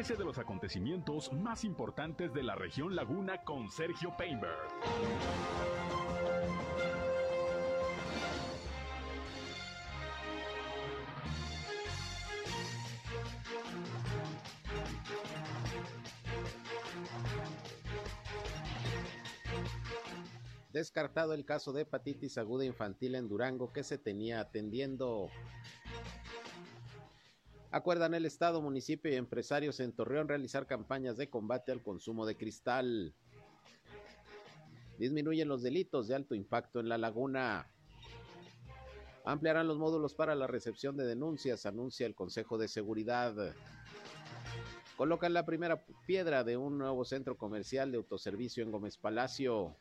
Entérese de los acontecimientos más importantes de la región Laguna con Sergio Painberg. Descartado el caso de hepatitis aguda infantil en Durango que se tenía atendiendo. Acuerdan el Estado, municipio y empresarios en Torreón realizar campañas de combate al consumo de cristal. Disminuyen los delitos de alto impacto en la laguna. Ampliarán los módulos para la recepción de denuncias, anuncia el Consejo de Seguridad. Colocan la primera piedra de un nuevo centro comercial de autoservicio en Gómez Palacio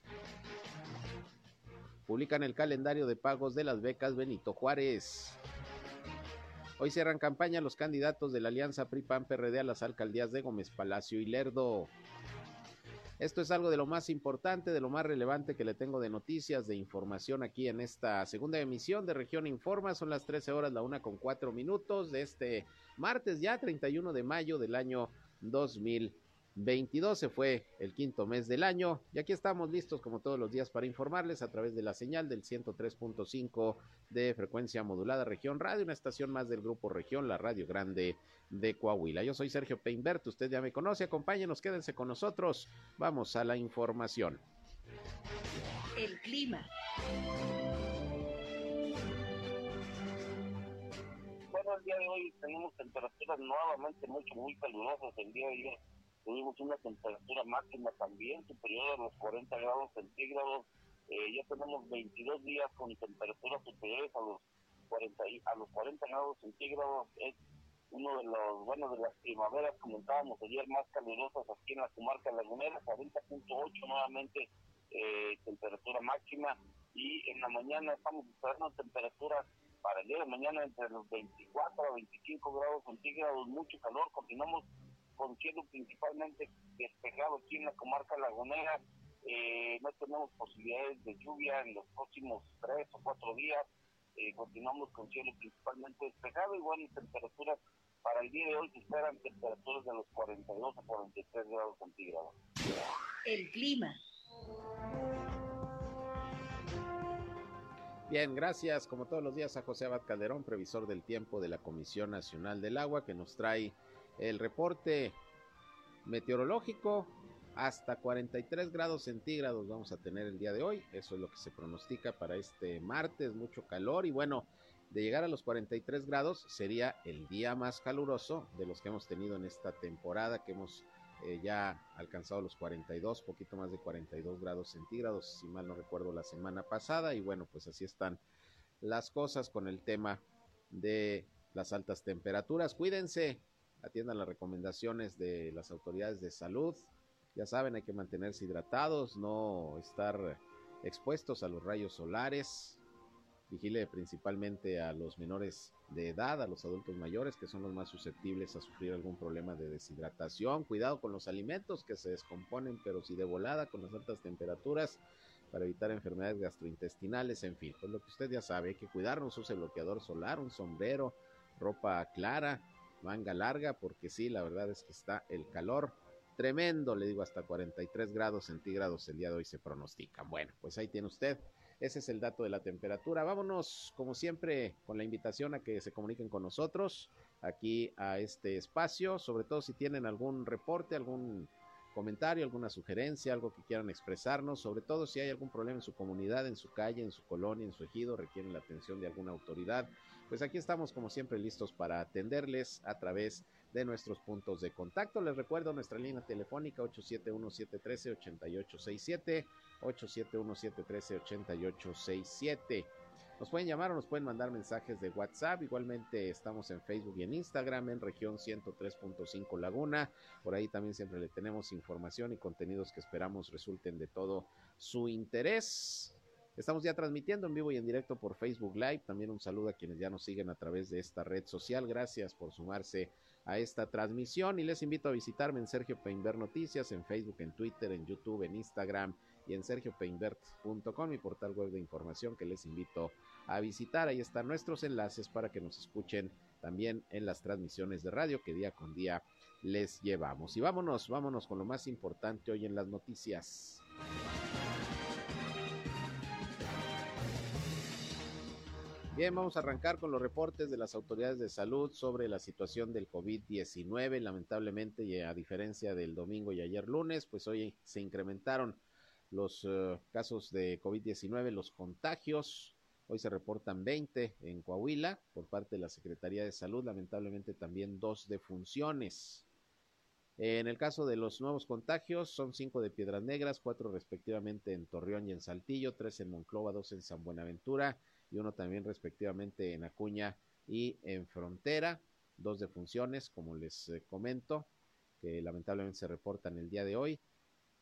publican el calendario de pagos de las becas Benito Juárez. Hoy cierran campaña los candidatos de la Alianza PRI-PAN-PRD a las alcaldías de Gómez Palacio y Lerdo. Esto es algo de lo más importante, de lo más relevante que le tengo de noticias, de información aquí en esta segunda emisión de Región Informa. Son las 13 horas, la una con cuatro minutos de este martes ya 31 de mayo del año 2020. 22 se fue el quinto mes del año y aquí estamos listos como todos los días para informarles a través de la señal del 103.5 de frecuencia modulada región radio, una estación más del grupo región, la radio grande de Coahuila. Yo soy Sergio Peinbert, usted ya me conoce, acompáñenos, quédense con nosotros, vamos a la información. El clima. Bueno, el día de hoy tenemos temperaturas nuevamente mucho, muy calurosas el día de hoy tuvimos una temperatura máxima también superior a los 40 grados centígrados. Eh, ya tenemos 22 días con temperaturas superiores a los 40 a los 40 grados centígrados. Es uno de los bueno de las primaveras comentábamos ayer más calurosas aquí en la comarca lagunera, 40.8 nuevamente eh, temperatura máxima y en la mañana estamos esperando temperaturas para el día de mañana entre los 24 a 25 grados centígrados, mucho calor, continuamos con cielo principalmente despejado aquí en la comarca lagunera. Eh, no tenemos posibilidades de lluvia en los próximos tres o cuatro días. Eh, continuamos con cielo principalmente despejado y buenas temperaturas. Para el día de hoy se esperan temperaturas de los 42 a 43 grados centígrados. El clima. Bien, gracias como todos los días a José Abad Calderón, previsor del tiempo de la Comisión Nacional del Agua, que nos trae el reporte meteorológico hasta 43 grados centígrados vamos a tener el día de hoy. Eso es lo que se pronostica para este martes, mucho calor y bueno, de llegar a los 43 grados sería el día más caluroso de los que hemos tenido en esta temporada, que hemos eh, ya alcanzado los 42, poquito más de 42 grados centígrados, si mal no recuerdo la semana pasada y bueno, pues así están las cosas con el tema de las altas temperaturas. Cuídense, atiendan las recomendaciones de las autoridades de salud. Ya saben, hay que mantenerse hidratados, no estar expuestos a los rayos solares. Vigile principalmente a los menores de edad, a los adultos mayores, que son los más susceptibles a sufrir algún problema de deshidratación. Cuidado con los alimentos que se descomponen, pero si de volada con las altas temperaturas para evitar enfermedades gastrointestinales, en fin, pues lo que usted ya sabe, hay que cuidarnos, use bloqueador solar, un sombrero, ropa clara, manga larga, porque sí, la verdad es que está el calor tremendo, le digo, hasta 43 grados centígrados el día de hoy se pronostican. Bueno, pues ahí tiene usted, ese es el dato de la temperatura. Vámonos, como siempre, con la invitación a que se comuniquen con nosotros aquí a este espacio, sobre todo si tienen algún reporte, algún comentario, alguna sugerencia, algo que quieran expresarnos, sobre todo si hay algún problema en su comunidad, en su calle, en su colonia, en su ejido, requieren la atención de alguna autoridad, pues aquí estamos como siempre listos para atenderles a través de nuestros puntos de contacto. Les recuerdo nuestra línea telefónica 871-713-8867, 871-713-8867. Nos pueden llamar o nos pueden mandar mensajes de WhatsApp. Igualmente estamos en Facebook y en Instagram en región 103.5 Laguna. Por ahí también siempre le tenemos información y contenidos que esperamos resulten de todo su interés. Estamos ya transmitiendo en vivo y en directo por Facebook Live. También un saludo a quienes ya nos siguen a través de esta red social. Gracias por sumarse a esta transmisión y les invito a visitarme en Sergio Peinbert Noticias, en Facebook, en Twitter, en YouTube, en Instagram y en sergiopeinbert.com, mi portal web de información que les invito a visitar. Ahí están nuestros enlaces para que nos escuchen también en las transmisiones de radio que día con día les llevamos. Y vámonos, vámonos con lo más importante hoy en las noticias. Bien, vamos a arrancar con los reportes de las autoridades de salud sobre la situación del COVID-19. Lamentablemente, y a diferencia del domingo y ayer lunes, pues hoy se incrementaron los uh, casos de COVID-19, los contagios. Hoy se reportan 20 en Coahuila por parte de la Secretaría de Salud, lamentablemente también dos defunciones. En el caso de los nuevos contagios, son cinco de Piedras Negras, cuatro respectivamente en Torreón y en Saltillo, tres en Monclova, dos en San Buenaventura y uno también respectivamente en Acuña y en Frontera. Dos defunciones, como les eh, comento, que lamentablemente se reportan el día de hoy.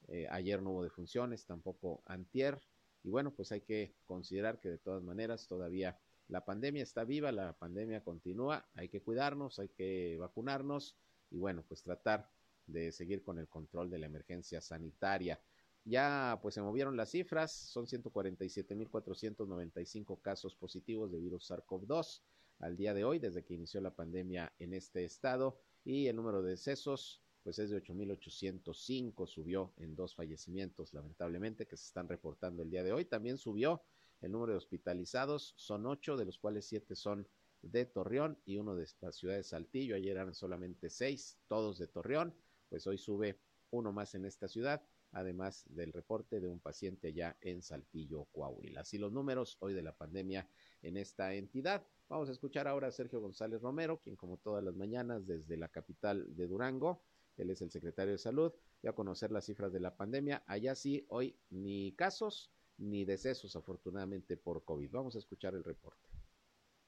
Eh, ayer no hubo defunciones, tampoco antier. Y bueno, pues hay que considerar que de todas maneras todavía la pandemia está viva, la pandemia continúa, hay que cuidarnos, hay que vacunarnos y bueno, pues tratar de seguir con el control de la emergencia sanitaria. Ya pues se movieron las cifras, son 147.495 casos positivos de virus SARS-CoV-2 al día de hoy, desde que inició la pandemia en este estado, y el número de decesos pues es de 8.805, subió en dos fallecimientos lamentablemente que se están reportando el día de hoy. También subió el número de hospitalizados, son ocho, de los cuales siete son de Torreón y uno de la ciudad de Saltillo. Ayer eran solamente seis, todos de Torreón, pues hoy sube uno más en esta ciudad además del reporte de un paciente ya en Saltillo, Coahuila. Así los números hoy de la pandemia en esta entidad. Vamos a escuchar ahora a Sergio González Romero, quien como todas las mañanas desde la capital de Durango, él es el secretario de salud, va a conocer las cifras de la pandemia. Allá sí, hoy ni casos ni decesos afortunadamente por COVID. Vamos a escuchar el reporte.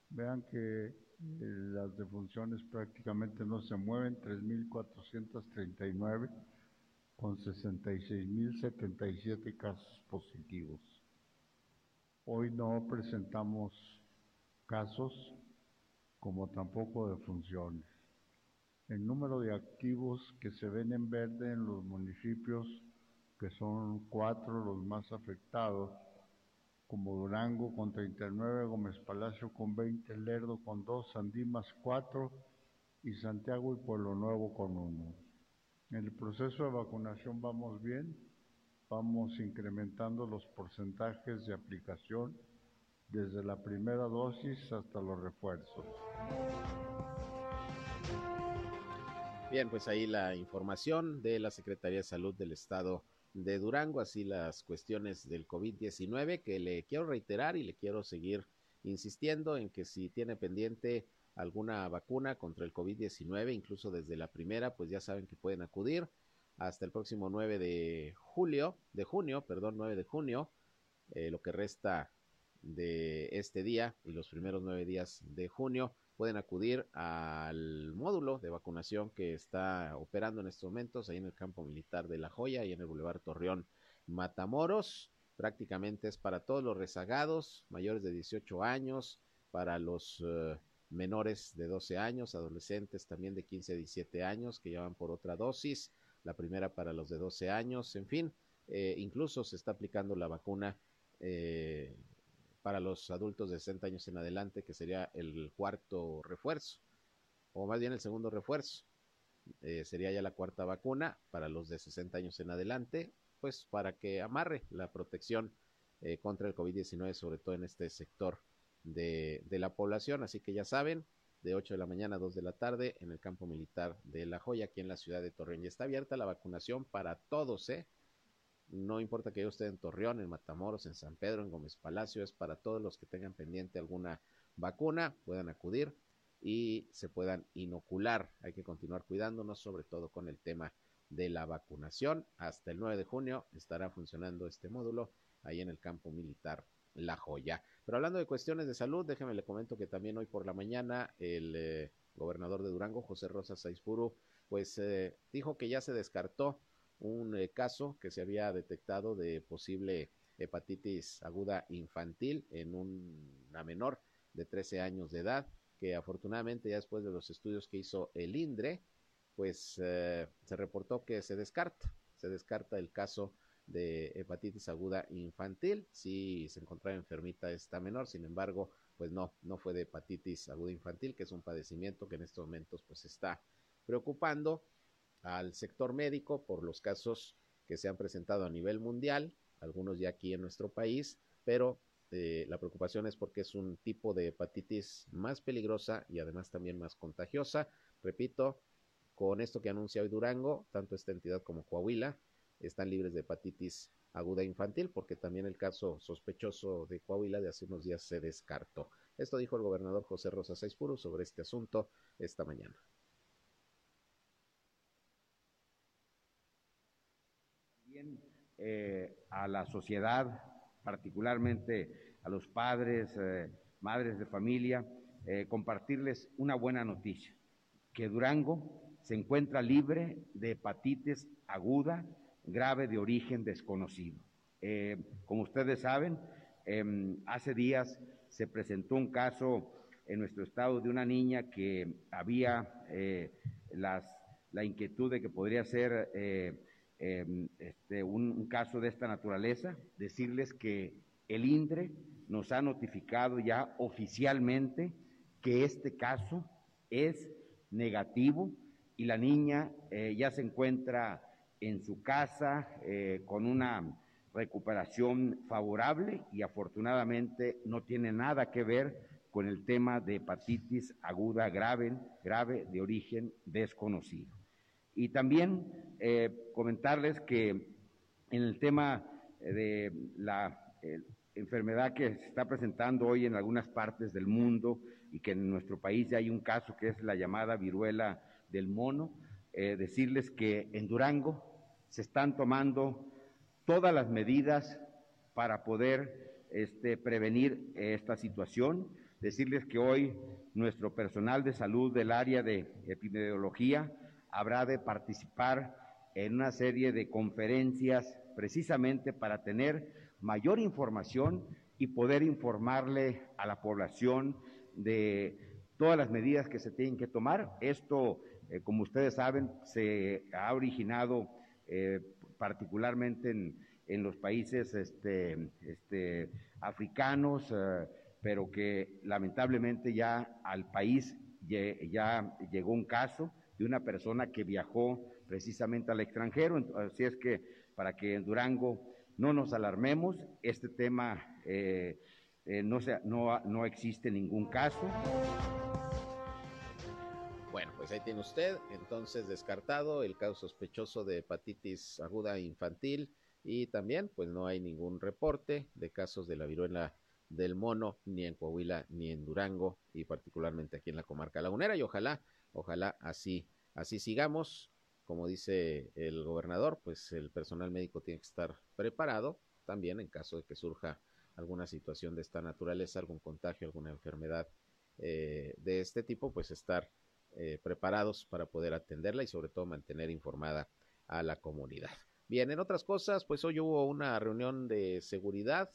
Vean que eh, las defunciones prácticamente no se mueven, 3.439 con 66.077 casos positivos. Hoy no presentamos casos como tampoco de funciones. El número de activos que se ven en verde en los municipios, que son cuatro los más afectados, como Durango con 39, Gómez Palacio con 20, Lerdo con 2, Sandimas 4 y Santiago y Pueblo Nuevo con 1. En el proceso de vacunación vamos bien, vamos incrementando los porcentajes de aplicación desde la primera dosis hasta los refuerzos. Bien, pues ahí la información de la Secretaría de Salud del Estado de Durango, así las cuestiones del COVID-19 que le quiero reiterar y le quiero seguir insistiendo en que si tiene pendiente alguna vacuna contra el COVID-19, incluso desde la primera, pues ya saben que pueden acudir hasta el próximo 9 de julio, de junio, perdón, 9 de junio, eh, lo que resta de este día y los primeros nueve días de junio, pueden acudir al módulo de vacunación que está operando en estos momentos ahí en el campo militar de La Joya y en el Boulevard Torreón Matamoros. Prácticamente es para todos los rezagados mayores de 18 años, para los uh, menores de 12 años, adolescentes también de 15 a 17 años que llevan por otra dosis, la primera para los de 12 años, en fin, eh, incluso se está aplicando la vacuna eh, para los adultos de 60 años en adelante, que sería el cuarto refuerzo, o más bien el segundo refuerzo. Eh, sería ya la cuarta vacuna para los de 60 años en adelante, pues para que amarre la protección contra el COVID-19, sobre todo en este sector de, la población. Así que ya saben, de 8 de la mañana a 2 de la tarde en el campo militar de La Joya, aquí en la ciudad de Torreón. Y está abierta la vacunación para todos, ¿eh? No importa que yo esté en Torreón, en Matamoros, en San Pedro, en Gómez Palacio, es para todos los que tengan pendiente alguna vacuna, puedan acudir y se puedan inocular. Hay que continuar cuidándonos, sobre todo con el tema de la vacunación. Hasta el 9 de junio estará funcionando este módulo ahí en el campo militar La Joya. Pero hablando de cuestiones de salud, déjeme le comento que también hoy por la mañana el eh, gobernador de Durango, José Rosa Saizpuru, pues eh, dijo que ya se descartó un eh, caso que se había detectado de posible hepatitis aguda infantil en una menor de 13 años de edad, que afortunadamente ya después de los estudios que hizo el INDRE, pues se reportó que se descarta, se descarta el caso de hepatitis aguda infantil. si se encontraba enfermita esta menor, sin embargo, pues no, no fue de hepatitis aguda infantil, que es un padecimiento que en estos momentos pues está preocupando al sector médico por los casos que se han presentado a nivel mundial, algunos ya aquí en nuestro país, pero eh, la preocupación es porque es un tipo de hepatitis más peligrosa y además también más contagiosa. Repito, con esto que anuncia hoy Durango, tanto esta entidad como Coahuila están libres de hepatitis aguda infantil, porque también el caso sospechoso de Coahuila de hace unos días se descartó. Esto dijo el gobernador José Rosa Saizpuro sobre este asunto esta mañana. También eh, a la sociedad, particularmente a los padres, eh, madres de familia, eh, compartirles una buena noticia, que Durango se encuentra libre de hepatitis aguda grave de origen desconocido. Eh, como ustedes saben, em, hace días se presentó un caso en nuestro estado de una niña que había eh, la inquietud de que podría ser eh, em, este, un, caso de esta naturaleza. Decirles que el INDRE nos ha notificado ya oficialmente que este caso es negativo y la niña ya se encuentra en su casa eh, con una recuperación favorable y afortunadamente no tiene nada que ver con el tema de hepatitis aguda grave, grave de origen desconocido. Y también eh, comentarles que en el tema de la eh, enfermedad que se está presentando hoy en algunas partes del mundo y que en nuestro país ya hay un caso que es la llamada viruela del mono, eh, decirles que en Durango se están tomando todas las medidas para poder este, prevenir esta situación. Decirles que hoy nuestro personal de salud del área de epidemiología habrá de participar en una serie de conferencias precisamente para tener mayor información y poder informarle a la población de todas las medidas que se tienen que tomar. Esto, eh, como ustedes saben, se ha originado eh, particularmente en, en, los países este, este, africanos, eh, pero que lamentablemente ya al país ya llegó un caso de una persona que viajó precisamente al extranjero. Así es que para que en Durango no nos alarmemos, este tema no, sea, no, no existe ningún caso. Pues ahí tiene usted, entonces descartado el caso sospechoso de hepatitis aguda infantil. Y también pues no hay ningún reporte de casos de la viruela del mono ni en Coahuila ni en Durango y particularmente aquí en la comarca lagunera. Y ojalá, ojalá así, así sigamos. Como dice el gobernador, pues el personal médico tiene que estar preparado también en caso de que surja alguna situación de esta naturaleza, algún contagio, alguna enfermedad eh, de este tipo, pues estar eh, preparados para poder atenderla y sobre todo mantener informada a la comunidad. Bien, en otras cosas, pues hoy hubo una reunión de seguridad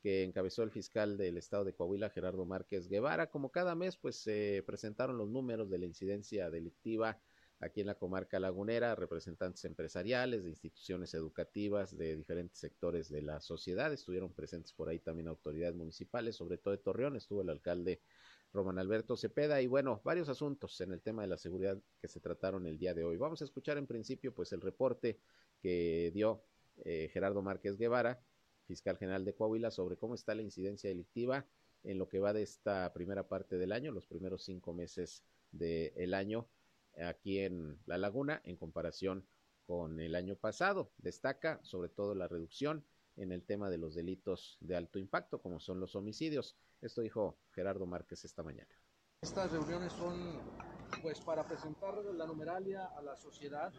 que encabezó el fiscal del estado de Coahuila, Gerardo Márquez Guevara. Como cada mes, pues se presentaron los números de la incidencia delictiva aquí en la comarca lagunera, representantes empresariales, de instituciones educativas, de diferentes sectores de la sociedad. Estuvieron presentes por ahí también autoridades municipales, sobre todo de Torreón, estuvo el alcalde Roman Alberto Cepeda y bueno, varios asuntos en el tema de la seguridad que se trataron el día de hoy. Vamos a escuchar en principio pues el reporte que dio eh, Gerardo Márquez Guevara, fiscal general de Coahuila, sobre cómo está la incidencia delictiva en lo que va de esta primera parte del año, los primeros cinco meses del año aquí en La Laguna en comparación con el año pasado. Destaca sobre todo la reducción en el tema de los delitos de alto impacto, como son los homicidios. Esto dijo Gerardo Márquez esta mañana. Estas reuniones son pues para presentar la numeralia a la sociedad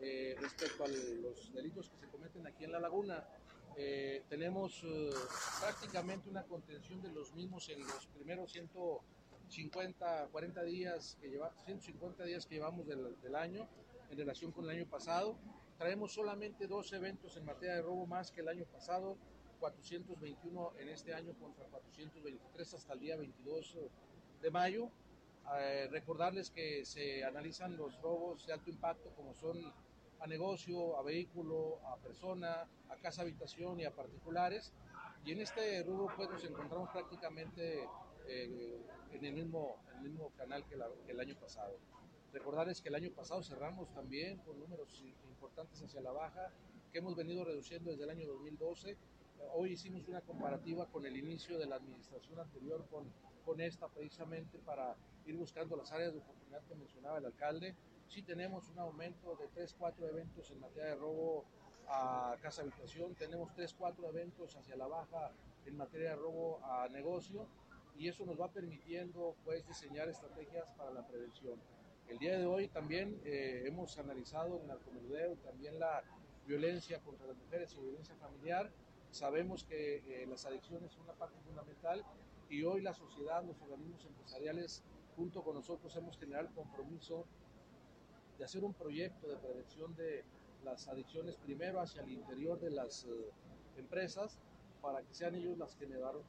eh, respecto a los delitos que se cometen aquí en la laguna. Eh, tenemos eh, prácticamente una contención de los mismos en los primeros 150, 40 días que lleva, 150 días que llevamos del, del año en relación con el año pasado. Traemos solamente dos eventos en materia de robo más que el año pasado, 421 en este año contra 423 hasta el día 22 de mayo. Eh, recordarles que se analizan los robos de alto impacto como son a negocio, a vehículo, a persona, a casa habitación y a particulares. Y en este rubro pues nos encontramos prácticamente eh, en el mismo, el mismo canal que, el año pasado. Recordarles que el año pasado cerramos también con números importantes hacia la baja, que hemos venido reduciendo desde el año 2012. Hoy hicimos una comparativa con el inicio de la administración anterior con, con esta precisamente para ir buscando las áreas de oportunidad que mencionaba el alcalde. Sí tenemos un aumento de 3, 4 eventos en materia de robo a casa habitación, tenemos 3, 4 eventos hacia la baja en materia de robo a negocio y eso nos va permitiendo pues diseñar estrategias para la prevención. El día de hoy también eh, hemos analizado el narcomenudeo, también la violencia contra las mujeres y violencia familiar. Sabemos que eh, las adicciones son una parte fundamental y hoy la sociedad, los organismos empresariales, junto con nosotros hemos generado el compromiso de hacer un proyecto de prevención de las adicciones primero hacia el interior de las eh, empresas para que sean ellos las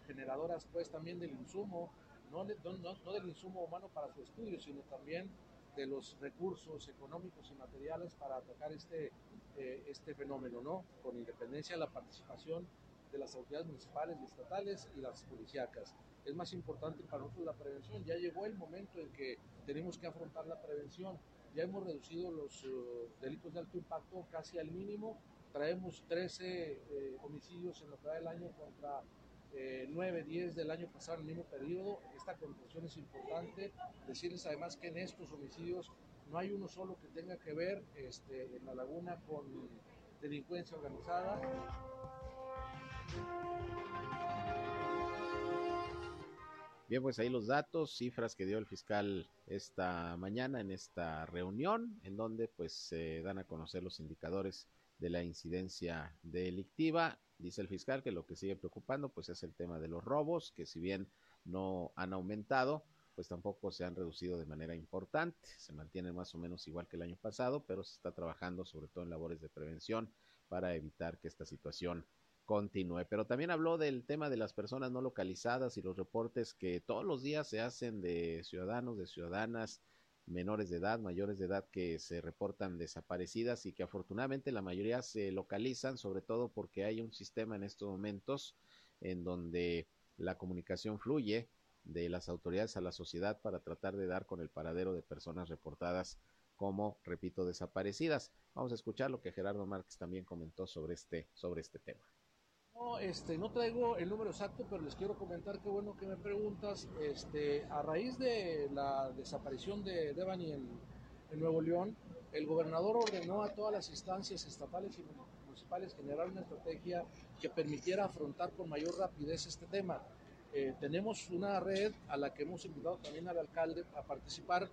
generadoras pues también del insumo, no, no, del insumo humano para su estudio, sino también de los recursos económicos y materiales para atacar este, eh, este fenómeno, ¿no? Con independencia de la participación de las autoridades municipales y estatales y las policíacas. Es más importante para nosotros la prevención. Ya llegó el momento en que tenemos que afrontar la prevención. Ya hemos reducido los uh, delitos de alto impacto casi al mínimo traemos 13 eh, homicidios en lo que va del año contra 9, eh, 10 del año pasado en el mismo periodo. Esta contracción es importante. Decirles además que en estos homicidios no hay uno solo que tenga que ver este, en la laguna con delincuencia organizada. Bien, pues ahí los datos, cifras que dio el fiscal esta mañana en esta reunión, en donde pues se dan a conocer los indicadores de la incidencia delictiva. Dice el fiscal que lo que sigue preocupando pues es el tema de los robos, que si bien no han aumentado, pues tampoco se han reducido de manera importante, se mantienen más o menos igual que el año pasado, pero se está trabajando sobre todo en labores de prevención para evitar que esta situación continúe. Pero también habló del tema de las personas no localizadas y los reportes que todos los días se hacen de ciudadanos, de ciudadanas menores de edad, mayores de edad que se reportan desaparecidas y que afortunadamente la mayoría se localizan, sobre todo porque hay un sistema en estos momentos en donde la comunicación fluye de las autoridades a la sociedad para tratar de dar con el paradero de personas reportadas como, repito, desaparecidas. Vamos a escuchar lo que Gerardo Márquez también comentó sobre este, sobre este tema. No, este, no traigo el número exacto, pero les quiero comentar que bueno que me preguntas. Este, a raíz de la desaparición de Devani en, Nuevo León, el gobernador ordenó a todas las instancias estatales y municipales generar una estrategia que permitiera afrontar con mayor rapidez este tema. Eh, tenemos una red a la que hemos invitado también al alcalde a participar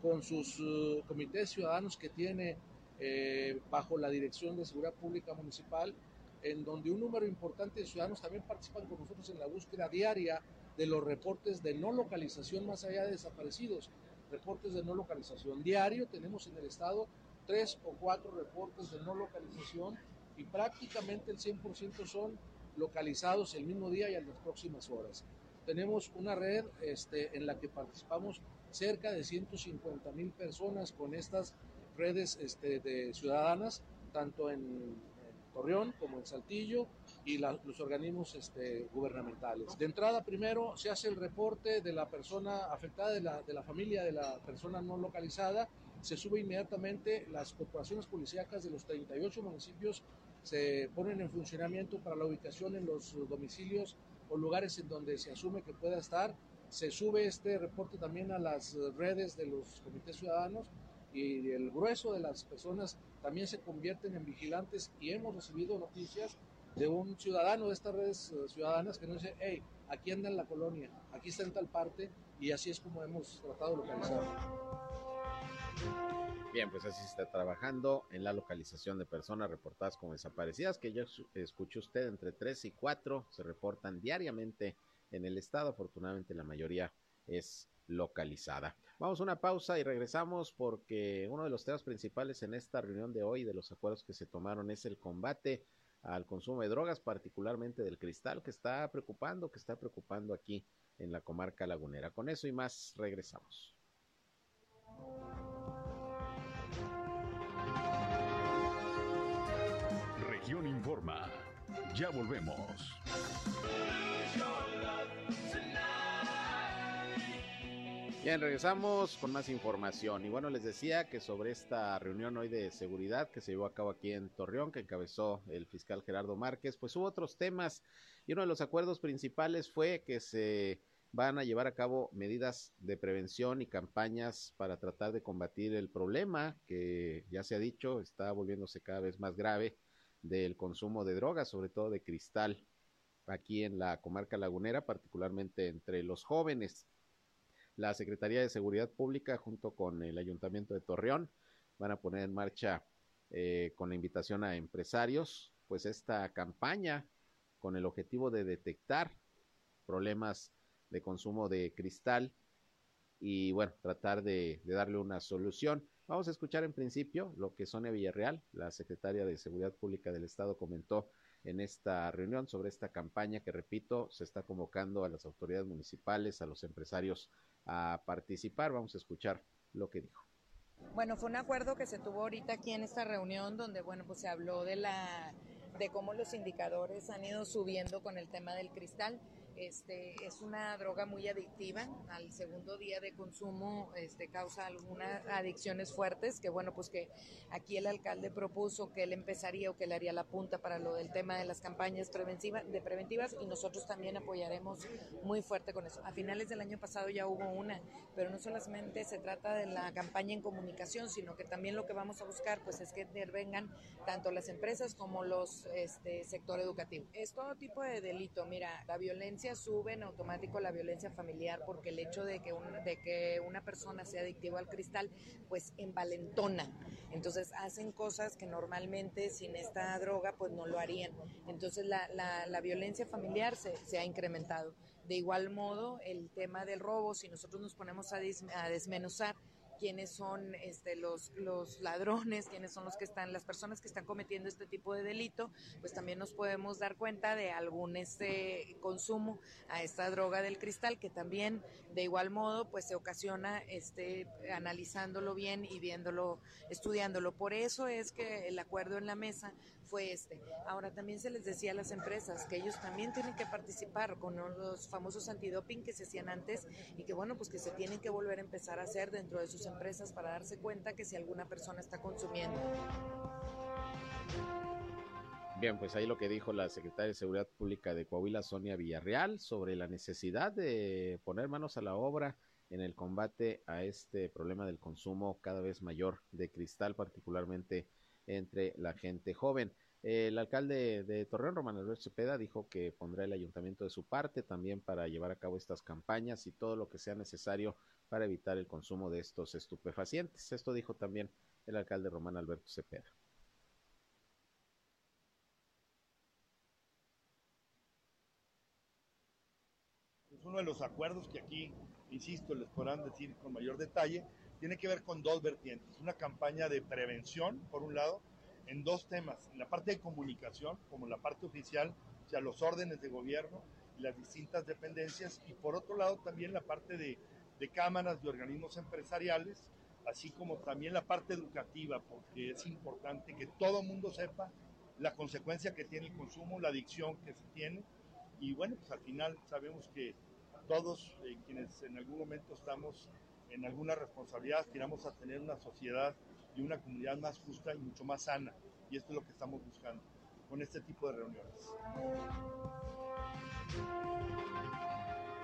con sus uh, comités ciudadanos que tiene eh, bajo la Dirección de Seguridad Pública Municipal en donde un número importante de ciudadanos también participan con nosotros en la búsqueda diaria de los reportes de no localización más allá de desaparecidos. Reportes de no localización diario, tenemos en el estado tres o cuatro reportes de no localización y prácticamente el 100% son localizados el mismo día y en las próximas horas. Tenemos una red este, en la que participamos cerca de 150 mil personas con estas redes este, de ciudadanas, tanto en Torreón como en Saltillo y los organismos este, gubernamentales. De entrada, primero se hace el reporte de la persona afectada, de la, de la familia de la persona no localizada, se sube inmediatamente, las corporaciones policíacas de los 38 municipios se ponen en funcionamiento para la ubicación en los domicilios o lugares en donde se asume que pueda estar. Se sube este reporte también a las redes de los comités ciudadanos y el grueso de las personas también se convierten en vigilantes y hemos recibido noticias de un ciudadano de estas redes eh, ciudadanas que nos dice, hey, aquí anda en la colonia, aquí está en tal parte y así es como hemos tratado de localizarlo. Bien, pues así se está trabajando en la localización de personas reportadas como desaparecidas, que ya escuchó usted, entre 3 y 4 se reportan diariamente en el estado. Afortunadamente la mayoría es localizada. Vamos a una pausa y regresamos porque uno de los temas principales en esta reunión de hoy de los acuerdos que se tomaron es el combate al consumo de drogas, particularmente del cristal, que está preocupando, que está preocupando aquí en la comarca lagunera. Con eso y más regresamos. Región Informa. Ya volvemos. Bien, regresamos con más información. Y bueno, les decía que sobre esta reunión hoy de seguridad que se llevó a cabo aquí en Torreón, que encabezó el fiscal Gerardo Márquez, pues hubo otros temas y uno de los acuerdos principales fue que se van a llevar a cabo medidas de prevención y campañas para tratar de combatir el problema que ya se ha dicho está volviéndose cada vez más grave del consumo de drogas, sobre todo de cristal, aquí en la comarca lagunera, particularmente entre los jóvenes la Secretaría de Seguridad Pública junto con el Ayuntamiento de Torreón van a poner en marcha eh, con la invitación a empresarios, pues esta campaña con el objetivo de detectar problemas de consumo de cristal y bueno, tratar de, de, darle una solución. Vamos a escuchar en principio lo que Sonia Villarreal, la secretaria de Seguridad Pública del Estado, comentó en esta reunión sobre esta campaña que, repito, se está convocando a las autoridades municipales, a los empresarios a participar. Vamos a escuchar lo que dijo. Bueno, fue un acuerdo que se tuvo ahorita aquí en esta reunión donde, bueno, pues se habló de la de cómo los indicadores han ido subiendo con el tema del cristal este, es una droga muy adictiva. Al segundo día de consumo este, causa algunas adicciones fuertes, que bueno, pues que aquí el alcalde propuso que él empezaría o que le haría la punta para lo del tema de las campañas preventivas, de preventivas y nosotros también apoyaremos muy fuerte con eso. A finales del año pasado ya hubo una, pero no solamente se trata de la campaña en comunicación, sino que también lo que vamos a buscar pues es que intervengan tanto las empresas como los este, sector educativo. Es todo tipo de delito, mira, la violencia sube en automático la violencia familiar porque el hecho de que, de que una persona sea adictiva al cristal, pues envalentona. Entonces hacen cosas que normalmente sin esta droga pues no lo harían. Entonces la, la, la violencia familiar se, se, ha incrementado. De igual modo, el tema del robo, si nosotros nos ponemos a, a desmenuzar, quiénes son este, los, los ladrones, quiénes son los que están, las personas que están cometiendo este tipo de delito, pues también nos podemos dar cuenta de algún este consumo a esta droga del cristal que también de igual modo pues se ocasiona este analizándolo bien y viéndolo, estudiándolo. Por eso es que el acuerdo en la mesa fue este. Ahora también se les decía a las empresas que ellos también tienen que participar con los famosos antidoping que se hacían antes y que bueno, pues que se tienen que volver a empezar a hacer dentro de sus empresas para darse cuenta que si alguna persona está consumiendo. Bien, pues ahí lo que dijo la secretaria de Seguridad Pública de Coahuila, Sonia Villarreal, sobre la necesidad de poner manos a la obra en el combate a este problema del consumo cada vez mayor de cristal, particularmente entre la gente joven. El alcalde de Torreón, Román Alberto Cepeda, dijo que pondrá el ayuntamiento de su parte también para llevar a cabo estas campañas y todo lo que sea necesario para evitar el consumo de estos estupefacientes. Esto dijo también el alcalde Román Alberto Cepeda. Es uno de los acuerdos que aquí, insisto, les podrán decir con mayor detalle, tiene que ver con dos vertientes. Una campaña de prevención, por un lado, en dos temas, en la parte de comunicación, como la parte oficial, o sea, los órdenes de gobierno las distintas dependencias, y por otro lado también la parte de, cámaras, de organismos empresariales, así como también la parte educativa, porque es importante que todo mundo sepa la consecuencia que tiene el consumo, la adicción que se tiene, y bueno, pues al final sabemos que todos eh, quienes en algún momento estamos en alguna responsabilidad aspiramos a tener una sociedad y una comunidad más justa y mucho más sana. Y esto es lo que estamos buscando con este tipo de reuniones.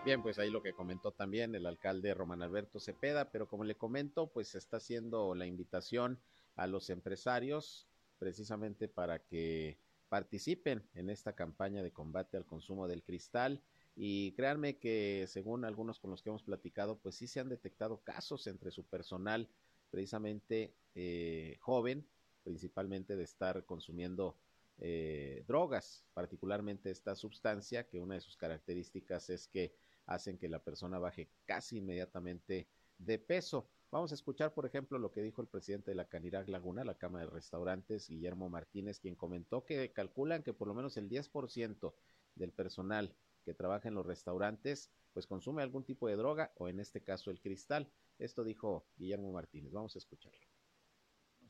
Bien, pues ahí lo que comentó también el alcalde Román Alberto Cepeda, pero como le comento, pues está haciendo la invitación a los empresarios precisamente para que participen en esta campaña de combate al consumo del cristal y créanme que según algunos con los que hemos platicado, pues sí se han detectado casos entre su personal precisamente eh, joven, principalmente de estar consumiendo eh, drogas, particularmente esta sustancia, que una de sus características es que hacen que la persona baje casi inmediatamente de peso. Vamos a escuchar, por ejemplo, lo que dijo el presidente de la Canirac Laguna, la Cámara de Restaurantes, Guillermo Martínez, quien comentó que calculan que por lo menos el 10% del personal que trabaja en los restaurantes, pues consume algún tipo de droga o en este caso el cristal. Esto dijo Guillermo Martínez. Vamos a escucharlo.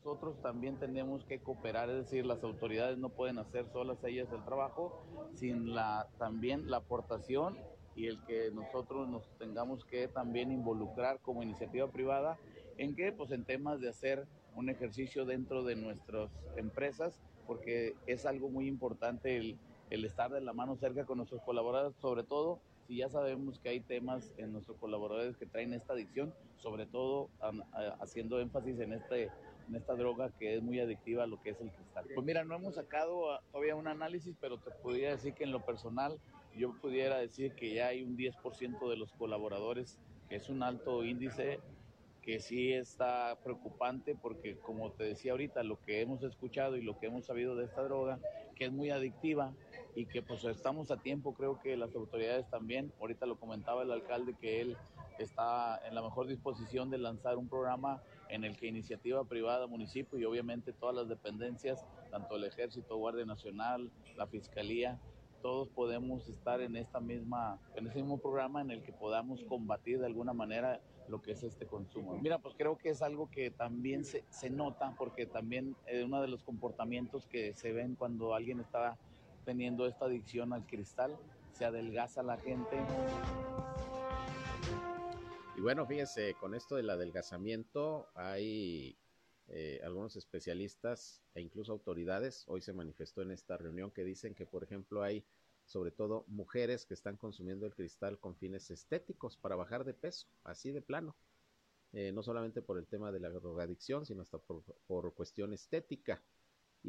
nosotros también tenemos que cooperar, es decir, las autoridades no pueden hacer solas ellas el trabajo sin la también la aportación y el que nosotros nos tengamos que también involucrar como iniciativa privada en qué pues en temas de hacer un ejercicio dentro de nuestras empresas porque es algo muy importante el, el estar de la mano cerca con nuestros colaboradores, sobre todo si ya sabemos que hay temas en nuestros colaboradores que traen esta adicción, sobre todo haciendo énfasis en este en esta droga que es muy adictiva a lo que es el cristal. Pues mira, no hemos sacado ah, todavía un análisis, pero te podría decir que en lo personal yo pudiera decir que ya hay un 10% de los colaboradores, que es un alto índice que sí está preocupante porque como te decía ahorita, lo que hemos escuchado y lo que hemos sabido de esta droga, que es muy adictiva, y que pues estamos a tiempo, creo que las autoridades también, ahorita lo comentaba el alcalde que él está en la mejor disposición de lanzar un programa en el que iniciativa privada, municipio y obviamente todas las dependencias, tanto el ejército, Guardia Nacional, la Fiscalía, todos podemos estar en esta misma, en ese mismo programa en el que podamos combatir de alguna manera lo que es este consumo. Mira, pues creo que es algo que también se, se nota porque también es uno de los comportamientos que se ven cuando alguien está teniendo esta adicción al cristal, se adelgaza la gente. Y bueno, fíjese, con esto del adelgazamiento hay eh, algunos especialistas e incluso autoridades, hoy se manifestó en esta reunión que dicen que, por ejemplo, hay sobre todo mujeres que están consumiendo el cristal con fines estéticos para bajar de peso, así de plano. Eh, no solamente por el tema de la drogadicción, sino hasta por, por cuestión estética.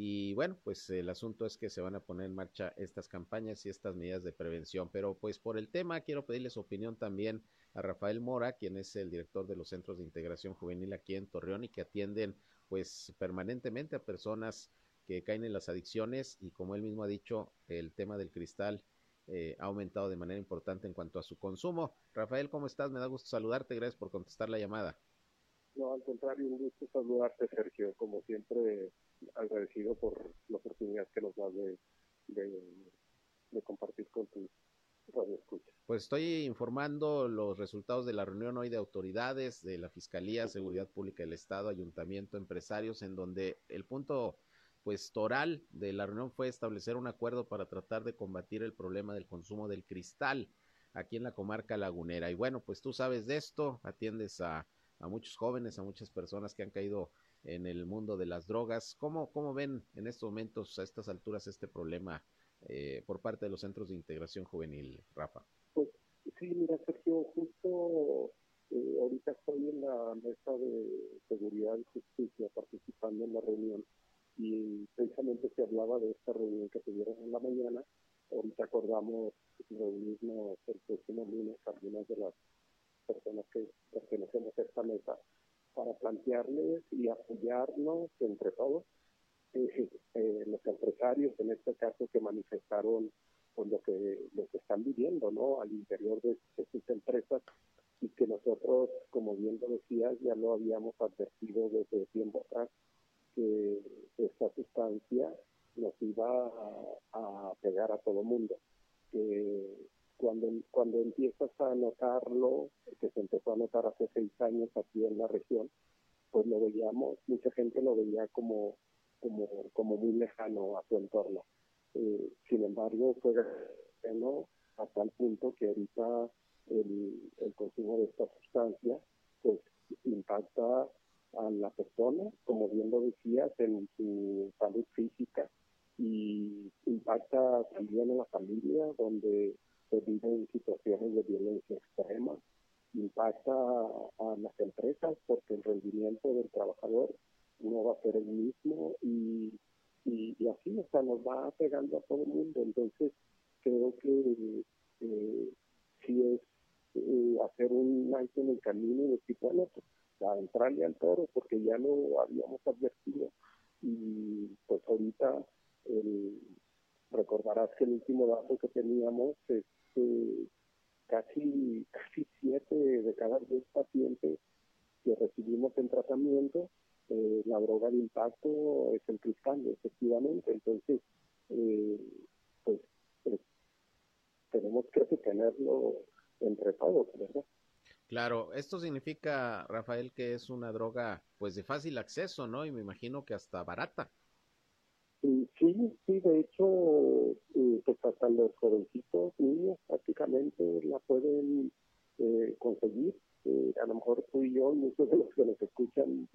Y bueno, pues el asunto es que se van a poner en marcha estas campañas y estas medidas de prevención. Pero pues por el tema quiero pedirle su opinión también a Rafael Mora, quien es el director de los Centros de Integración Juvenil aquí en Torreón y que atienden pues permanentemente a personas que caen en las adicciones y como él mismo ha dicho, el tema del cristal eh, ha aumentado de manera importante en cuanto a su consumo. Rafael, ¿cómo estás? Me da gusto saludarte, gracias por contestar la llamada. No, al contrario, un gusto saludarte, Sergio. Como siempre, agradecido por la oportunidad que nos das de, de, compartir con tu radio Pues estoy informando los resultados de la reunión hoy de autoridades de la Fiscalía, Seguridad Pública del Estado, Ayuntamiento, empresarios, en donde el punto pues toral de la reunión fue establecer un acuerdo para tratar de combatir el problema del consumo del cristal aquí en la comarca lagunera. Y bueno, pues tú sabes de esto, atiendes a a muchos jóvenes, a muchas personas que han caído en el mundo de las drogas. ¿Cómo, cómo ven en estos momentos, a estas alturas, este problema eh, por parte de los centros de integración juvenil, Rafa? Pues sí, mira, Sergio, justo eh, ahorita estoy en la mesa de seguridad y justicia participando en la reunión y precisamente se hablaba de esta reunión que tuvieron en la mañana. Ahorita acordamos reunirnos el próximo lunes algunas de las personas que pertenecemos a esta mesa para plantearles y apoyarnos entre todos eh, eh, los empresarios en este caso que manifestaron con lo que lo que están viviendo no al interior de, sus empresas y que nosotros como bien lo decías ya lo habíamos advertido desde tiempo atrás que esta sustancia nos iba a, a pegar a todo mundo que cuando, cuando empiezas a notarlo, que se empezó a notar hace seis años aquí en la región, pues lo veíamos, mucha gente lo veía como, como, muy lejano a su entorno. Eh, sin embargo, fue a tal punto que ahorita el, consumo de esta sustancia pues impacta a la persona, como bien lo decías, en su salud física y impacta también en la familia, donde situaciones de violencia extrema, impacta a, las empresas porque el rendimiento del trabajador no va a ser el mismo y, y, así, o sea, nos va pegando a todo el mundo. Entonces, creo que eh, sí es eh, hacer un alto en el camino y decir, bueno, pues a entrarle al toro porque ya lo habíamos advertido y pues ahorita el, recordarás que el último dato que teníamos es casi, casi siete de cada diez pacientes que recibimos en tratamiento, eh, la droga de impacto es el cristal, efectivamente. Entonces, eh, pues, pues, tenemos que tenerlo entre todos, ¿verdad? Claro, esto significa, Rafael, que es una droga pues de fácil acceso, ¿no? Y me imagino que hasta barata. Sí, sí, de hecho, eh, pues hasta los jovencitos, niños prácticamente la pueden eh, conseguir. Eh, a lo mejor tú y yo, muchos de los que nos escuchan,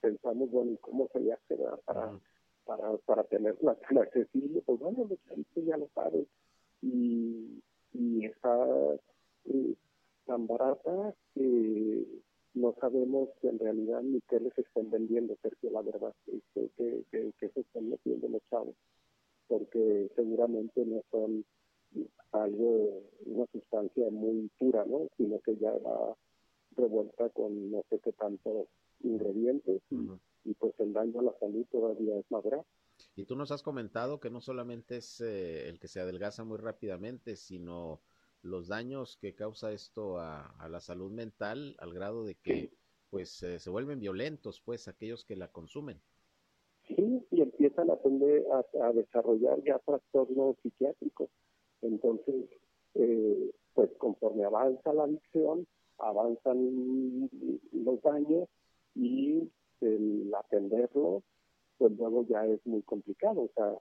pensamos, bueno, ¿cómo se le hace para, para, para tenerla tan accesible? Pues bueno, los ya lo saben. Y, y está tan barata que no sabemos en realidad ni qué les estén vendiendo, Sergio, la verdad, este, que, que, que, se están metiendo los chavos, porque seguramente no son algo, una sustancia muy pura, ¿no? Sino que ya va revuelta con no sé qué tantos ingredientes y, pues el daño a la salud todavía es más grave. Y tú nos has comentado que no solamente es eh, el que se adelgaza muy rápidamente, sino los daños que causa esto a, la salud mental al grado de que pues eh, se vuelven violentos pues aquellos que la consumen. Sí, empiezan a, a, a desarrollar ya trastornos psiquiátricos. Entonces, eh, pues conforme avanza la adicción, avanzan los daños y el atenderlo, pues luego ya es muy complicado. O sea,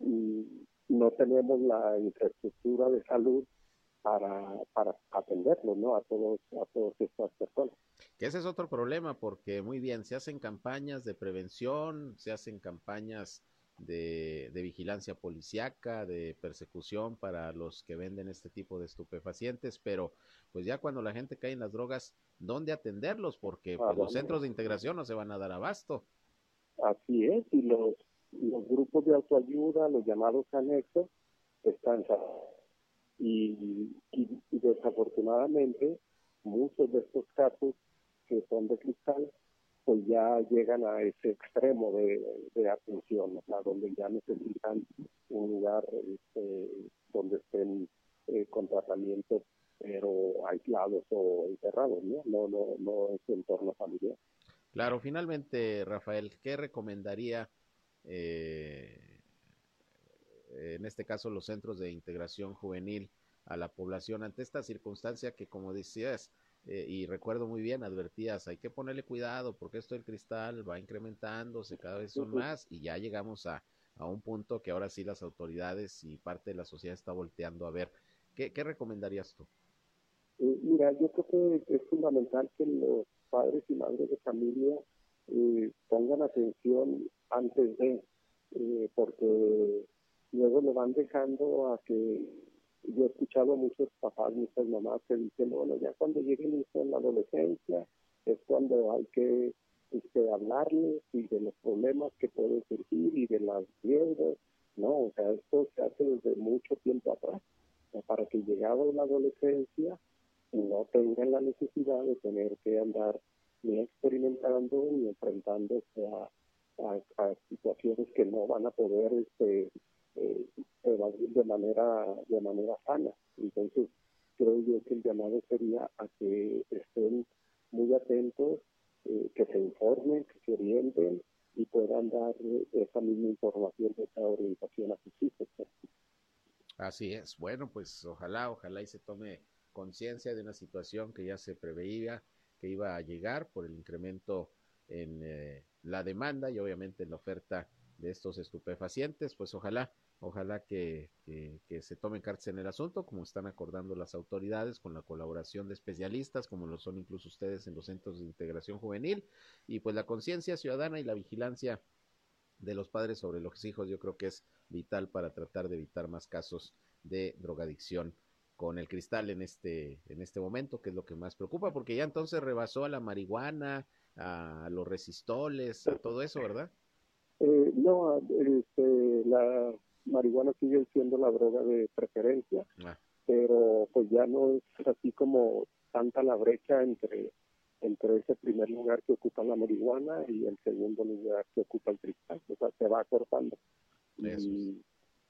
mm, no tenemos la infraestructura de salud para, para atenderlo, ¿no? A todos, a todas estas personas. Que ese es otro problema, porque muy bien, se hacen campañas de prevención, se hacen campañas de, de vigilancia policiaca, de persecución para los que venden este tipo de estupefacientes, pero pues ya cuando la gente cae en las drogas, ¿dónde atenderlos? Porque pues, los centros de integración no se van a dar abasto. Así es, y los, los grupos de autoayuda, los llamados anexos, están y, desafortunadamente muchos de estos casos que son de cristal pues ya llegan a ese extremo de, atención, o donde ya necesitan un lugar este, donde estén eh, con tratamiento, pero aislados o encerrados, ¿no? No, no, su entorno familiar. Claro, finalmente, Rafael, ¿qué recomendaría eh, en este caso los centros de integración juvenil a la población ante esta circunstancia que como decías eh, y recuerdo muy bien advertías hay que ponerle cuidado porque esto del cristal va incrementándose cada vez son más y ya llegamos a, a un punto que ahora sí las autoridades y parte de la sociedad está volteando a ver. Qué, qué recomendarías tú eh, mira yo creo que es fundamental que los padres y madres de familia eh, pongan atención antes de porque luego lo van dejando a que yo he escuchado a muchos papás, muchas mamás que dicen, bueno, ya cuando lleguen en la adolescencia es cuando hay que este, hablarles y de los problemas que pueden surgir y de las riesgos, ¿no? O sea, esto se hace desde mucho tiempo atrás, para que llegado la adolescencia no tengan la necesidad de tener que andar ni experimentando ni enfrentándose a, a situaciones que no van a poder este, eh, de manera de manera sana. Entonces, creo yo que el llamado sería a que estén muy atentos, eh, que se informen, que se orienten y puedan dar esa misma información, esa orientación a sus hijos. Así es. Bueno, pues ojalá, ojalá y se tome conciencia de una situación que ya se preveía que iba a llegar por el incremento en eh, la demanda y obviamente en la oferta de estos estupefacientes, pues ojalá, ojalá que, que, se tomen cartas en el asunto, como están acordando las autoridades, con la colaboración de especialistas, como lo son incluso ustedes en los centros de integración juvenil, y pues la conciencia ciudadana y la vigilancia de los padres sobre los hijos, yo creo que es vital para tratar de evitar más casos de drogadicción con el cristal en este, en este momento, que es lo que más preocupa, porque ya entonces rebasó a la marihuana, a los resistoles, a todo eso, ¿verdad? Eh, no, este, la marihuana sigue siendo la droga de preferencia, ah. pero pues ya no es así como tanta la brecha entre entre ese primer lugar que ocupa la marihuana y el segundo lugar que ocupa el cristal, o sea, se va cortando.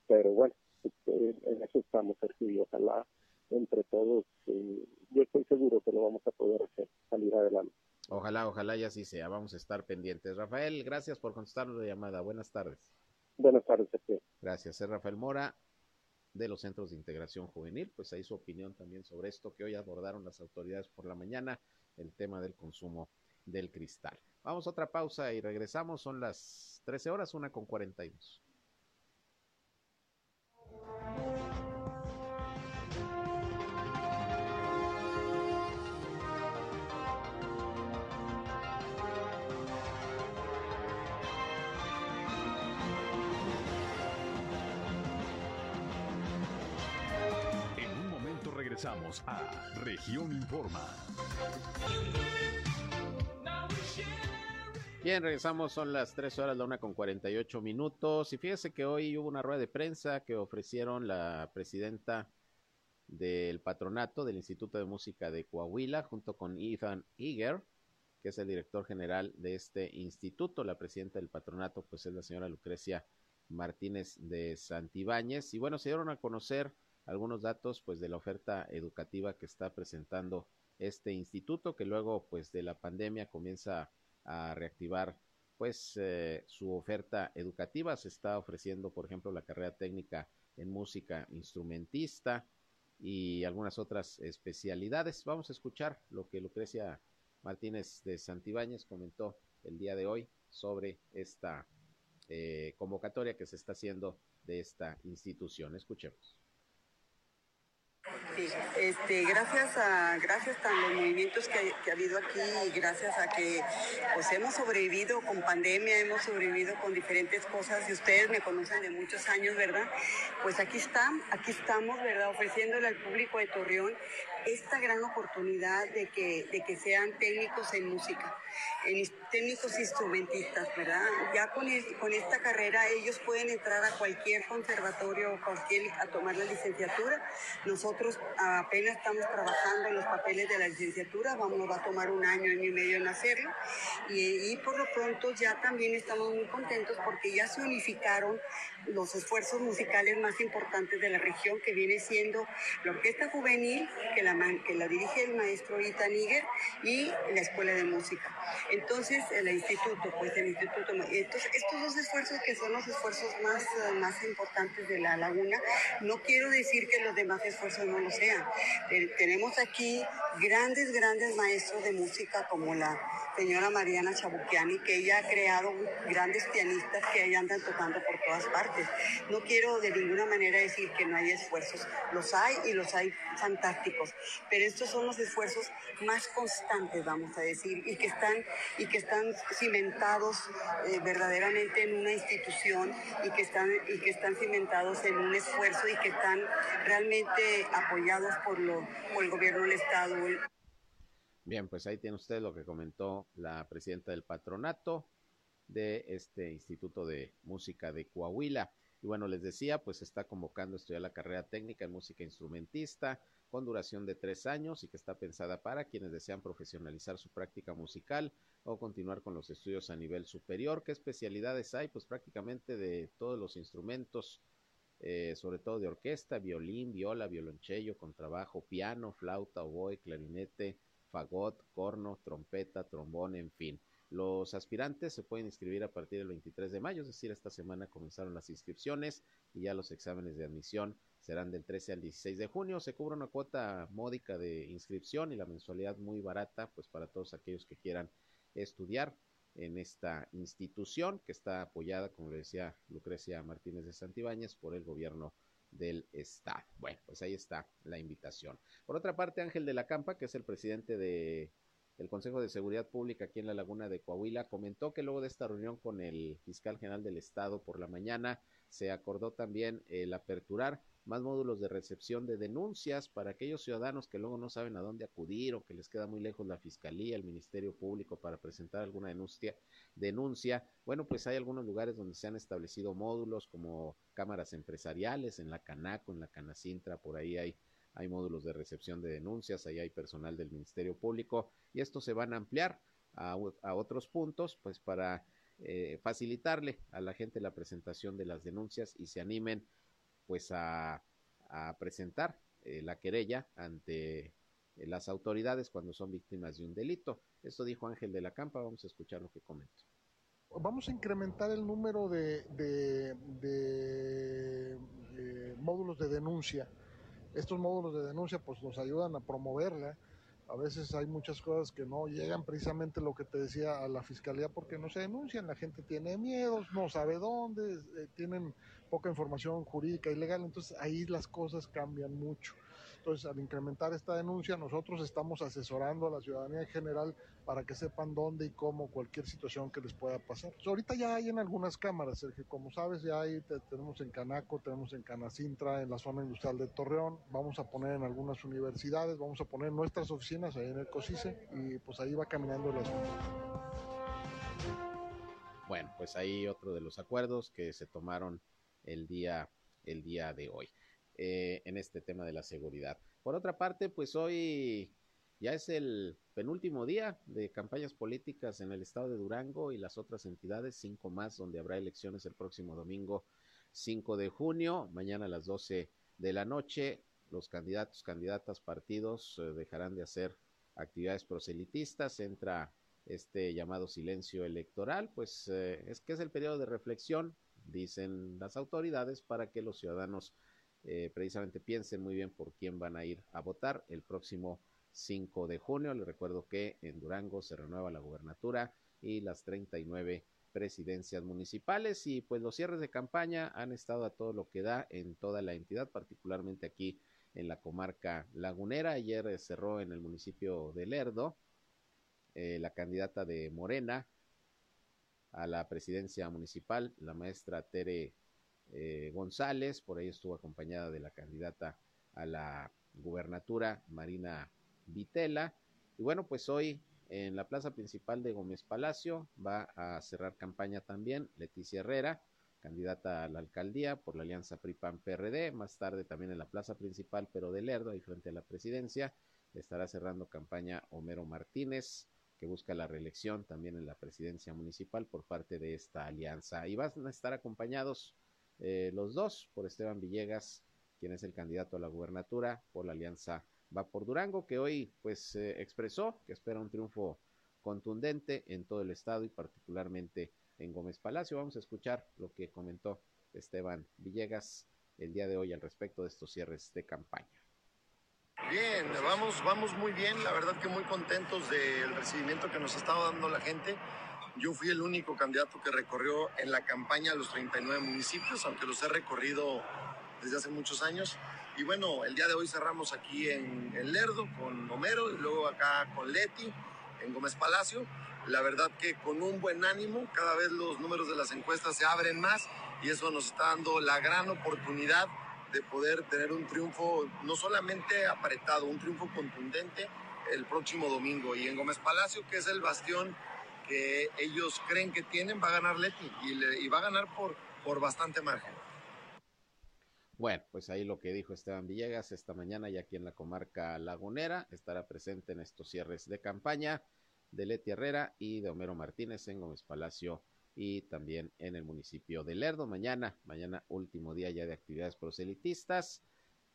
pero bueno, este, en eso estamos, Sergio, y ojalá entre todos, eh, yo estoy seguro que lo vamos a poder hacer, salir adelante. Ojalá, ojalá y así sea. Vamos a estar pendientes. Rafael, gracias por contestarnos la llamada. Buenas tardes. Buenas tardes, Gracias. Es Rafael Mora, de los centros de integración juvenil, pues ahí su opinión también sobre esto que hoy abordaron las autoridades por la mañana, el tema del consumo del cristal. Vamos a otra pausa y regresamos, son las 13 horas, una con 42. Región Informa. Bien, regresamos, son las 3 horas, la una con 48 minutos. Y fíjese que hoy hubo una rueda de prensa que ofrecieron la presidenta del patronato del Instituto de Música de Coahuila, junto con Ethan Eager, que es el director general de este instituto. La presidenta del patronato, pues es la señora Lucrecia Martínez de Santibáñez. Y bueno, se dieron a conocer algunos datos pues de la oferta educativa que está presentando este instituto que luego pues de la pandemia comienza a reactivar pues eh, su oferta educativa. Se está ofreciendo por ejemplo la carrera técnica en música instrumentista y algunas otras especialidades. Vamos a escuchar lo que Lucrecia Martínez de Santibáñez comentó el día de hoy sobre esta eh, convocatoria que se está haciendo de esta institución. Escuchemos este, gracias a gracias a los movimientos que, ha habido aquí y gracias a que pues hemos sobrevivido con pandemia, hemos sobrevivido con diferentes cosas y ustedes me conocen de muchos años, ¿verdad? Pues aquí están, aquí estamos, ¿verdad? Ofreciéndole al público de Torreón esta gran oportunidad de que, de que sean técnicos en música, en técnicos instrumentistas, ¿verdad? Ya con, con esta carrera ellos pueden entrar a cualquier conservatorio, cualquier, a tomar la licenciatura. Nosotros apenas estamos trabajando en los papeles de la licenciatura, vamos, va a tomar un año, año y medio en hacerlo. Y, y por lo pronto ya también estamos muy contentos porque ya se unificaron los esfuerzos musicales más importantes de la región, que viene siendo la Orquesta Juvenil, que la, que la dirige el maestro Ita Níger, y la Escuela de Música. Entonces, el instituto, pues el instituto, entonces, estos dos esfuerzos que son los esfuerzos más, más importantes de la laguna, no quiero decir que los demás esfuerzos no lo sean. tenemos aquí grandes, grandes maestros de música como la señora Mariana Chabuquiani, que ella ha creado grandes pianistas que ahí andan tocando por todas partes. No quiero de ninguna manera decir que no hay esfuerzos, los hay y los hay fantásticos, pero estos son los esfuerzos más constantes, vamos a decir, y que están, y que están cimentados eh, verdaderamente en una institución y que, están, y que están cimentados en un esfuerzo y que están realmente apoyados por, lo, por el gobierno del Estado. Bien, pues ahí tiene usted lo que comentó la presidenta del patronato de este Instituto de Música de Coahuila. Y bueno, les decía, pues está convocando a estudiar la carrera técnica en música instrumentista con duración de tres años y que está pensada para quienes desean profesionalizar su práctica musical o continuar con los estudios a nivel superior. ¿Qué especialidades hay? Pues prácticamente de todos los instrumentos, eh, sobre todo de orquesta, violín, viola, violonchelo, contrabajo, piano, flauta, oboe, clarinete, fagot, corno, trompeta, trombón, en fin. Los aspirantes se pueden inscribir a partir del 23 de mayo, es decir, esta semana comenzaron las inscripciones y ya los exámenes de admisión serán del 13 al 16 de junio. Se cubre una cuota módica de inscripción y la mensualidad muy barata, pues para todos aquellos que quieran estudiar en esta institución que está apoyada, como le decía Lucrecia Martínez de Santibáñez, por el gobierno del Estado. Bueno, pues ahí está la invitación. Por otra parte, Ángel de la Campa, que es el presidente de el Consejo de Seguridad Pública aquí en la Laguna de Coahuila, comentó que luego de esta reunión con el fiscal general del Estado por la mañana, se acordó también el aperturar más módulos de recepción de denuncias para aquellos ciudadanos que luego no saben a dónde acudir o que les queda muy lejos la Fiscalía, el Ministerio Público para presentar alguna denuncia. denuncia. Bueno, pues hay algunos lugares donde se han establecido módulos como cámaras empresariales, en la Canaco, en la Canacintra, por ahí hay hay módulos de recepción de denuncias, ahí hay personal del Ministerio Público y estos se van a ampliar a, otros puntos, pues para eh, facilitarle a la gente la presentación de las denuncias y se animen pues a, presentar eh, la querella ante las autoridades cuando son víctimas de un delito. Esto dijo Ángel de la Campa, vamos a escuchar lo que comentó Vamos a incrementar el número de, de, de, de módulos de denuncia. Estos módulos de denuncia pues nos ayudan a promoverla a veces hay muchas cosas que no llegan precisamente lo que te decía a la fiscalía porque no se denuncian, la gente tiene miedos, no sabe dónde, eh, tienen poca información jurídica y legal, entonces ahí las cosas cambian mucho. Entonces, al incrementar esta denuncia, nosotros estamos asesorando a la ciudadanía en general para que sepan dónde y cómo cualquier situación que les pueda pasar. Pues, ahorita ya hay en algunas cámaras, Sergio, como sabes, ya hay, tenemos en Canaco, tenemos en Canacintra, en la zona industrial de Torreón, vamos a poner en algunas universidades, vamos a poner nuestras oficinas ahí en el COSICE y pues ahí va caminando el asunto. Bueno, pues ahí otro de los acuerdos que se tomaron el día, el día de hoy. Eh, en este tema de la seguridad. Por otra parte, pues hoy ya es el penúltimo día de campañas políticas en el estado de Durango y las otras entidades, cinco más, donde habrá elecciones el próximo domingo 5 de junio, mañana a las 12 de la noche. Los candidatos, candidatas, partidos eh, dejarán de hacer actividades proselitistas, entra este llamado silencio electoral, pues eh, es que es el periodo de reflexión, dicen las autoridades, para que los ciudadanos eh, precisamente piensen muy bien por quién van a ir a votar el próximo 5 de junio. Les recuerdo que en Durango se renueva la gubernatura y las 39 presidencias municipales y pues los cierres de campaña han estado a todo lo que da en toda la entidad, particularmente aquí en la comarca lagunera. Ayer eh, cerró en el municipio de Lerdo eh, la candidata de Morena a la presidencia municipal, la maestra Tere eh, González, por ahí estuvo acompañada de la candidata a la gubernatura, Marina Vitela. Y bueno, pues hoy en la plaza principal de Gómez Palacio va a cerrar campaña también Leticia Herrera, candidata a la alcaldía por la alianza PRI-PAN-PRD. Más tarde también en la plaza principal, pero de Lerdo, ahí frente a la presidencia, estará cerrando campaña Homero Martínez, que busca la reelección también en la presidencia municipal por parte de esta alianza. Y van a estar acompañados eh, los dos por Esteban Villegas, quien es el candidato a la gubernatura por la alianza Va por Durango, que hoy pues eh, expresó que espera un triunfo contundente en todo el estado y particularmente en Gómez Palacio. Vamos a escuchar lo que comentó Esteban Villegas el día de hoy al respecto de estos cierres de campaña. Bien, vamos, vamos muy bien, la verdad que muy contentos del recibimiento que nos ha estado dando la gente. Yo fui el único candidato que recorrió en la campaña los 39 municipios, aunque los he recorrido desde hace muchos años. Y bueno, el día de hoy cerramos aquí en, Lerdo con Homero y luego acá con Leti en Gómez Palacio. La verdad que con un buen ánimo, cada vez los números de las encuestas se abren más y eso nos está dando la gran oportunidad de poder tener un triunfo no solamente apretado, un triunfo contundente el próximo domingo. Y en Gómez Palacio, que es el bastión que ellos creen que tienen, va a ganar Leti y, va a ganar por, por bastante margen. Bueno, pues ahí lo que dijo Esteban Villegas esta mañana y aquí en la comarca lagunera, estará presente en estos cierres de campaña de Leti Herrera y de Homero Martínez en Gómez Palacio y también en el municipio de Lerdo. Mañana, mañana último día ya de actividades proselitistas,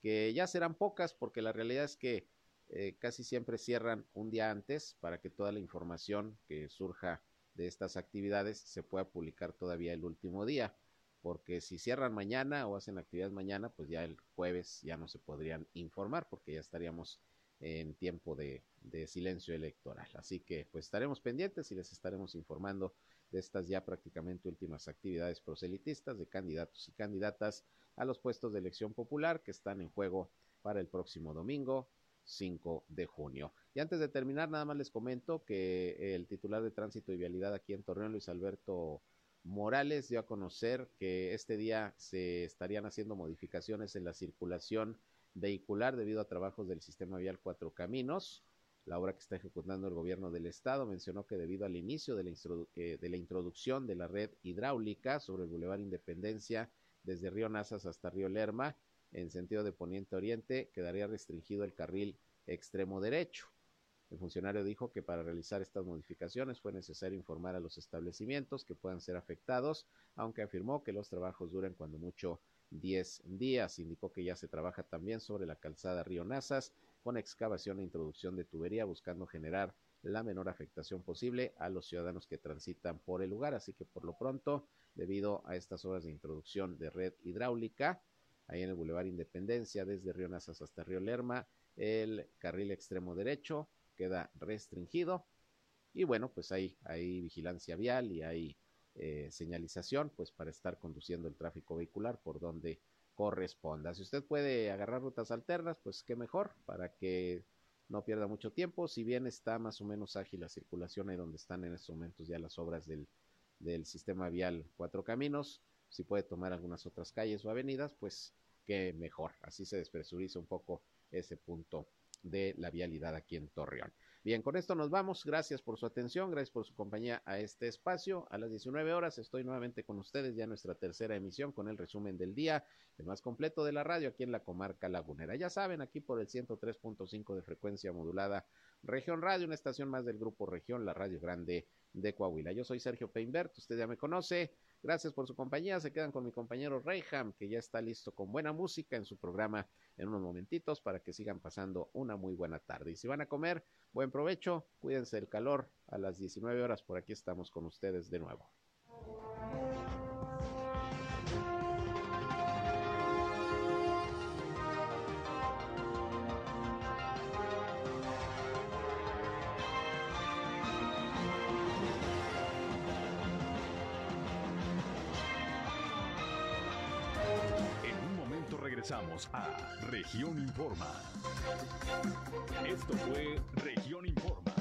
que ya serán pocas porque la realidad es que eh, casi siempre cierran un día antes para que toda la información que surja de estas actividades se pueda publicar todavía el último día, porque si cierran mañana o hacen actividades mañana, pues ya el jueves ya no se podrían informar porque ya estaríamos en tiempo de, de silencio electoral. Así que pues estaremos pendientes y les estaremos informando de estas ya prácticamente últimas actividades proselitistas de candidatos y candidatas a los puestos de elección popular que están en juego para el próximo domingo 5 de junio. Y antes de terminar, nada más les comento que el titular de tránsito y vialidad aquí en Torreón, Luis Alberto Morales, dio a conocer que este día se estarían haciendo modificaciones en la circulación vehicular debido a trabajos del sistema vial Cuatro Caminos. La obra que está ejecutando el gobierno del estado mencionó que debido al inicio de la, eh, de la introducción de la red hidráulica sobre el Boulevard Independencia desde Río Nazas hasta Río Lerma, en sentido de poniente-oriente, quedaría restringido el carril extremo derecho. El funcionario dijo que para realizar estas modificaciones fue necesario informar a los establecimientos que puedan ser afectados, aunque afirmó que los trabajos duran cuando mucho 10 días. Indicó que ya se trabaja también sobre la calzada Río Nazas con excavación e introducción de tubería buscando generar la menor afectación posible a los ciudadanos que transitan por el lugar. Así que por lo pronto, debido a estas obras de introducción de red hidráulica, ahí en el Boulevard Independencia, desde Río Nazas hasta Río Lerma, el carril extremo derecho queda restringido. Y bueno, pues hay, hay vigilancia vial y hay eh, señalización, pues para estar conduciendo el tráfico vehicular por donde corresponda. Si usted puede agarrar rutas alternas, pues qué mejor para que no pierda mucho tiempo. Si bien está más o menos ágil la circulación ahí donde están en estos momentos ya las obras del, del sistema vial Cuatro Caminos, si puede tomar algunas otras calles o avenidas, pues qué mejor. Así se despresuriza un poco ese punto de la vialidad aquí en Torreón. Bien, con esto nos vamos. Gracias por su atención, gracias por su compañía a este espacio. A las 19 horas estoy nuevamente con ustedes ya nuestra tercera emisión con el resumen del día, el más completo de la radio aquí en la comarca lagunera. Ya saben, aquí por el 103.5 de frecuencia modulada Región Radio, una estación más del grupo Región, la Radio Grande de Coahuila. Yo soy Sergio Peinbert, usted ya me conoce. Gracias por su compañía. Se quedan con mi compañero Reyham, que ya está listo con buena música en su programa en unos momentitos para que sigan pasando una muy buena tarde. Y si van a comer, buen provecho, cuídense del calor. A las 19 horas por aquí estamos con ustedes de nuevo. Región Informa. Esto fue Región Informa.